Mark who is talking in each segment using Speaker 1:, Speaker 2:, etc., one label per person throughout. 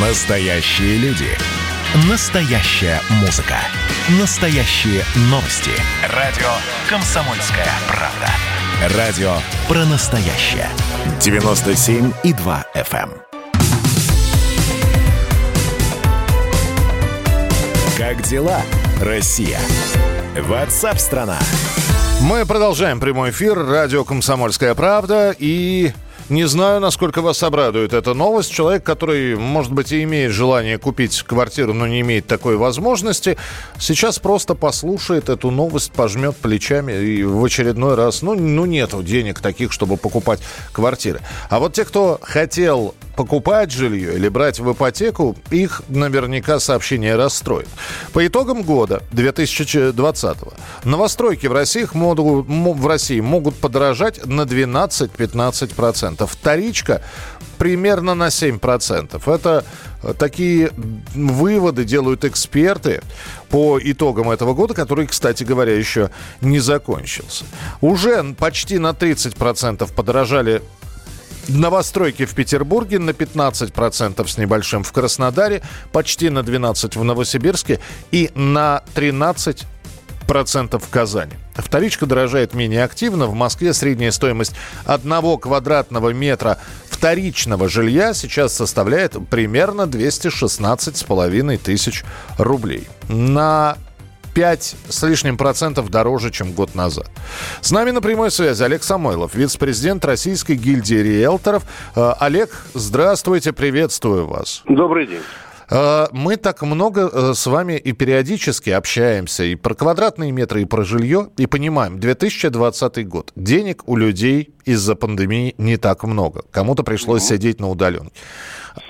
Speaker 1: Настоящие люди. Настоящая музыка. Настоящие новости. Радио «Комсомольская правда». Радио про настоящее. 97,2 FM. эм. Как дела, Россия? Ватсап-страна!
Speaker 2: Мы продолжаем прямой эфир. Радио «Комсомольская правда». И не знаю, насколько вас обрадует эта новость. Человек, который, может быть, и имеет желание купить квартиру, но не имеет такой возможности, сейчас просто послушает эту новость, пожмет плечами и в очередной раз, ну, ну нету денег таких, чтобы покупать квартиры. А вот те, кто хотел покупать жилье или брать в ипотеку, их наверняка сообщение расстроит. По итогам года 2020 новостройки в России, могут, в России могут подорожать на 12-15%. Вторичка примерно на 7%. Это такие выводы делают эксперты по итогам этого года, который, кстати говоря, еще не закончился. Уже почти на 30% подорожали новостройки в Петербурге на 15% с небольшим в Краснодаре, почти на 12% в Новосибирске и на 13% процентов в Казани. Вторичка дорожает менее активно. В Москве средняя стоимость одного квадратного метра вторичного жилья сейчас составляет примерно 216,5 тысяч рублей. На 5 с лишним процентов дороже, чем год назад. С нами на прямой связи Олег Самойлов, вице-президент Российской гильдии риэлторов. Э, Олег, здравствуйте, приветствую вас.
Speaker 3: Добрый день.
Speaker 2: Э, мы так много э, с вами и периодически общаемся и про квадратные метры, и про жилье, и понимаем, 2020 год. Денег у людей из-за пандемии не так много. Кому-то пришлось угу. сидеть на удаленке.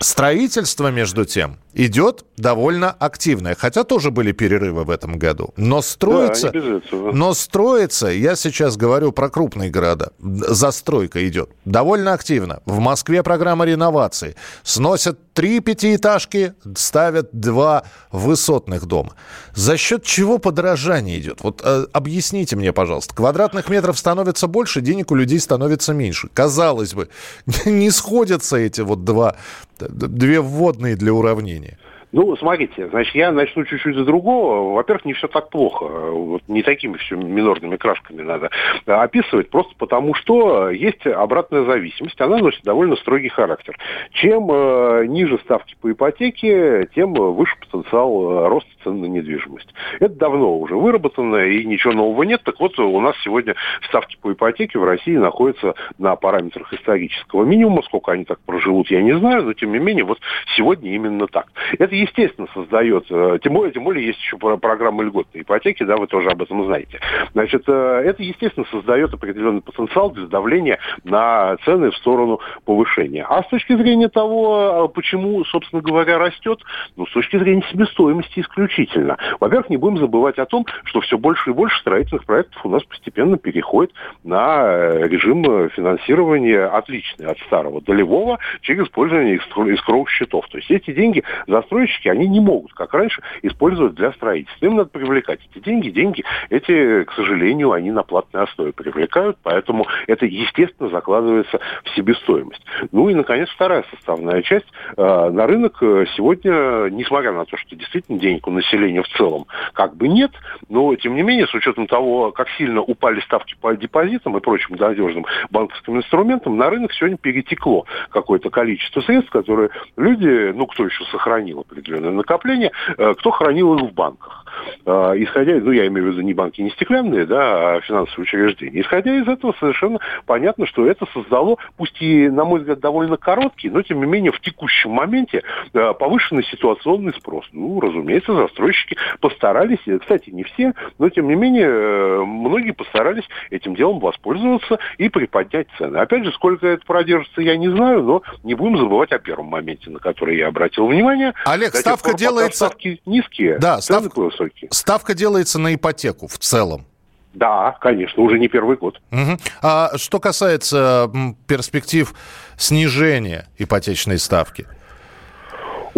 Speaker 2: Строительство, между тем, идет довольно активное, хотя тоже были перерывы в этом году. Но строится, да, но строится, я сейчас говорю про крупные города, застройка идет довольно активно. В Москве программа реновации. Сносят три пятиэтажки, ставят два высотных дома. За счет чего подорожание идет? Вот э, объясните мне, пожалуйста. Квадратных метров становится больше, денег у людей становится меньше. Казалось бы, не сходятся эти вот два, две вводные для уравнения. yeah.
Speaker 3: Ну, смотрите, значит, я начну чуть-чуть с другого. Во-первых, не все так плохо. Вот не такими все минорными красками надо описывать, просто потому что есть обратная зависимость. Она носит довольно строгий характер. Чем э, ниже ставки по ипотеке, тем выше потенциал э, роста цен на недвижимость. Это давно уже выработано, и ничего нового нет. Так вот, у нас сегодня ставки по ипотеке в России находятся на параметрах исторического минимума. Сколько они так проживут, я не знаю, но тем не менее, вот сегодня именно так. Это естественно, создает, э, тем более, тем более есть еще программа льготной ипотеки, да, вы тоже об этом знаете. Значит, э, это, естественно, создает определенный потенциал для давления на цены в сторону повышения. А с точки зрения того, э, почему, собственно говоря, растет, ну, с точки зрения себестоимости исключительно. Во-первых, не будем забывать о том, что все больше и больше строительных проектов у нас постепенно переходит на режим финансирования отличный от старого долевого через использование искровых счетов. То есть эти деньги застройщики застройщики, они не могут, как раньше, использовать для строительства. Им надо привлекать эти деньги. Деньги эти, к сожалению, они на платной основе привлекают, поэтому это, естественно, закладывается в себестоимость. Ну и, наконец, вторая составная часть. Э, на рынок э, сегодня, несмотря на то, что действительно денег у населения в целом как бы нет, но, тем не менее, с учетом того, как сильно упали ставки по депозитам и прочим надежным банковским инструментам, на рынок сегодня перетекло какое-то количество средств, которые люди, ну, кто еще сохранил определенное накопление, э, кто хранил их в банках. Э, исходя, ну, я имею в виду не банки, не стеклянные, да, а финансовые учреждения. Исходя из этого, совершенно понятно, что это создало, пусть и, на мой взгляд, довольно короткий, но, тем не менее, в текущем моменте э, повышенный ситуационный спрос. Ну, разумеется, застройщики постарались, кстати, не все, но, тем не менее, многие постарались этим делом воспользоваться и приподнять цены. Опять же, сколько это продержится, я не знаю, но не будем забывать о первом моменте, на который я обратил внимание.
Speaker 2: Олег, Кстати, ставка делается...
Speaker 3: Ставки низкие,
Speaker 2: да, ставка... высокие. Ставка делается на ипотеку в целом.
Speaker 3: Да, конечно, уже не первый год.
Speaker 2: Угу. А что касается перспектив снижения ипотечной ставки?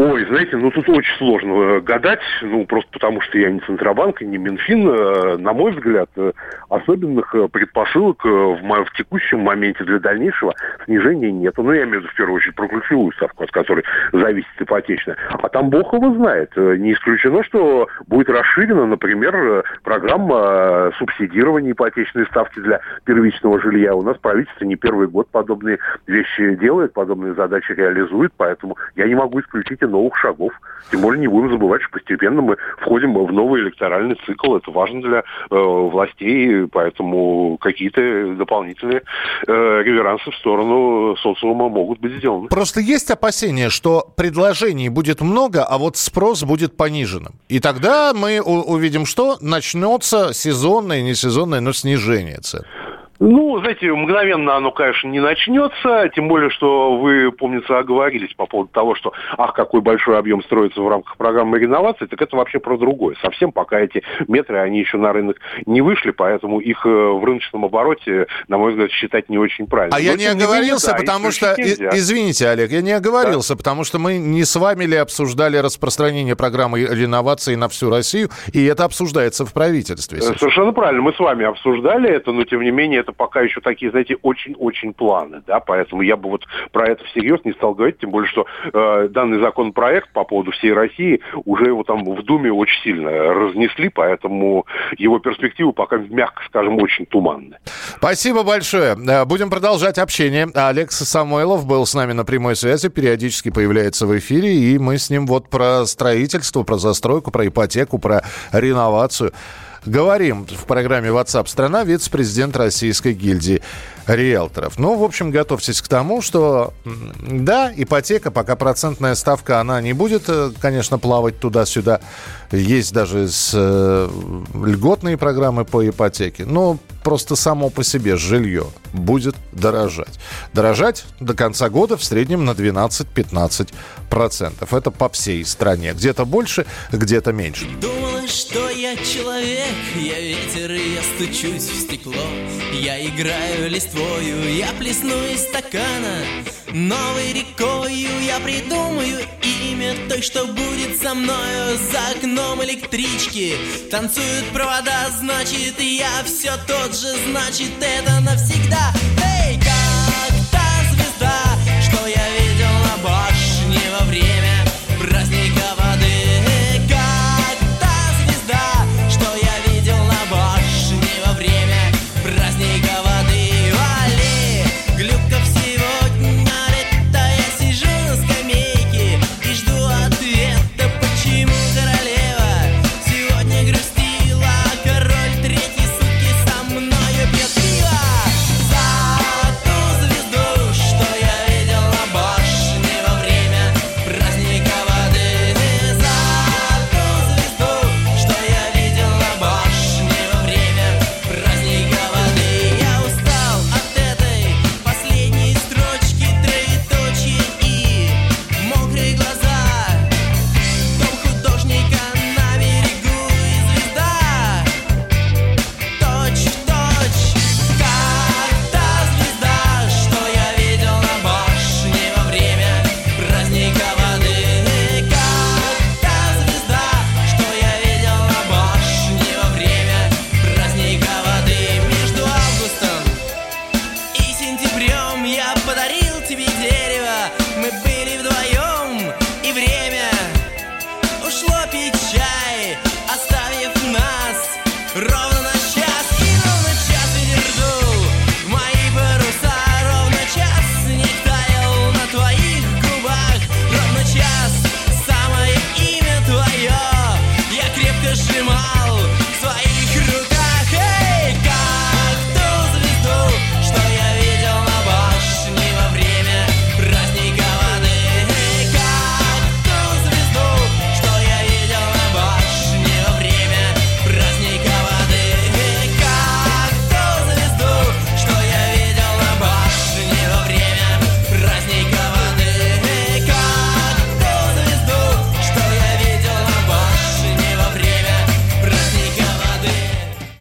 Speaker 3: Ой, знаете, ну тут очень сложно э, гадать, ну просто потому что я не Центробанк и не Минфин. Э, на мой взгляд, э, особенных предпосылок в, в текущем моменте для дальнейшего снижения нет. Ну, я имею в виду в первую очередь про ключевую ставку, от которой зависит ипотечная. А там Бог его знает. Не исключено, что будет расширена, например, программа субсидирования ипотечной ставки для первичного жилья. У нас правительство не первый год подобные вещи делает, подобные задачи реализует, поэтому я не могу исключить новых шагов. Тем более не будем забывать, что постепенно мы входим в новый электоральный цикл. Это важно для э, властей, поэтому какие-то дополнительные э, реверансы в сторону социума могут быть сделаны.
Speaker 2: Просто есть опасения, что предложений будет много, а вот спрос будет пониженным. И тогда мы увидим, что начнется сезонное, не сезонное, но снижение цен.
Speaker 3: Ну, знаете, мгновенно оно, конечно, не начнется, тем более, что вы, помнится, оговорились по поводу того, что, ах, какой большой объем строится в рамках программы реновации, так это вообще про другое. Совсем пока эти метры, они еще на рынок не вышли, поэтому их э, в рыночном обороте, на мой взгляд, считать не очень правильно.
Speaker 2: А Но я не оговорился, менее, да, потому что, нельзя. извините, Олег, я не оговорился, да. потому что мы не с вами ли обсуждали распространение программы реновации на всю Россию, и это обсуждается в правительстве.
Speaker 3: Сейчас. Совершенно правильно, мы с вами обсуждали это, но тем не менее это это пока еще такие, знаете, очень-очень планы, да, поэтому я бы вот про это всерьез не стал говорить, тем более, что э, данный законопроект по поводу всей России уже его там в Думе очень сильно разнесли, поэтому его перспективы пока, мягко скажем, очень туманны.
Speaker 2: Спасибо большое. Э, будем продолжать общение. Алекс Самойлов был с нами на прямой связи, периодически появляется в эфире, и мы с ним вот про строительство, про застройку, про ипотеку, про реновацию Говорим в программе WhatsApp страна вице-президент Российской гильдии риэлторов. Ну, в общем, готовьтесь к тому, что да, ипотека, пока процентная ставка, она не будет, э, конечно, плавать туда-сюда. Есть даже с, э, льготные программы по ипотеке. Но просто само по себе жилье будет дорожать. Дорожать до конца года в среднем на 12-15%. Это по всей стране. Где-то больше, где-то меньше.
Speaker 4: Думала, что я человек, я ветер, и я стучусь в стекло. Я играю листвой твою Я плесну из стакана. Новой рекою я придумаю имя той, что будет со мною За окном электрички. Танцуют провода Значит, я все тот же, значит, это навсегда. Эй,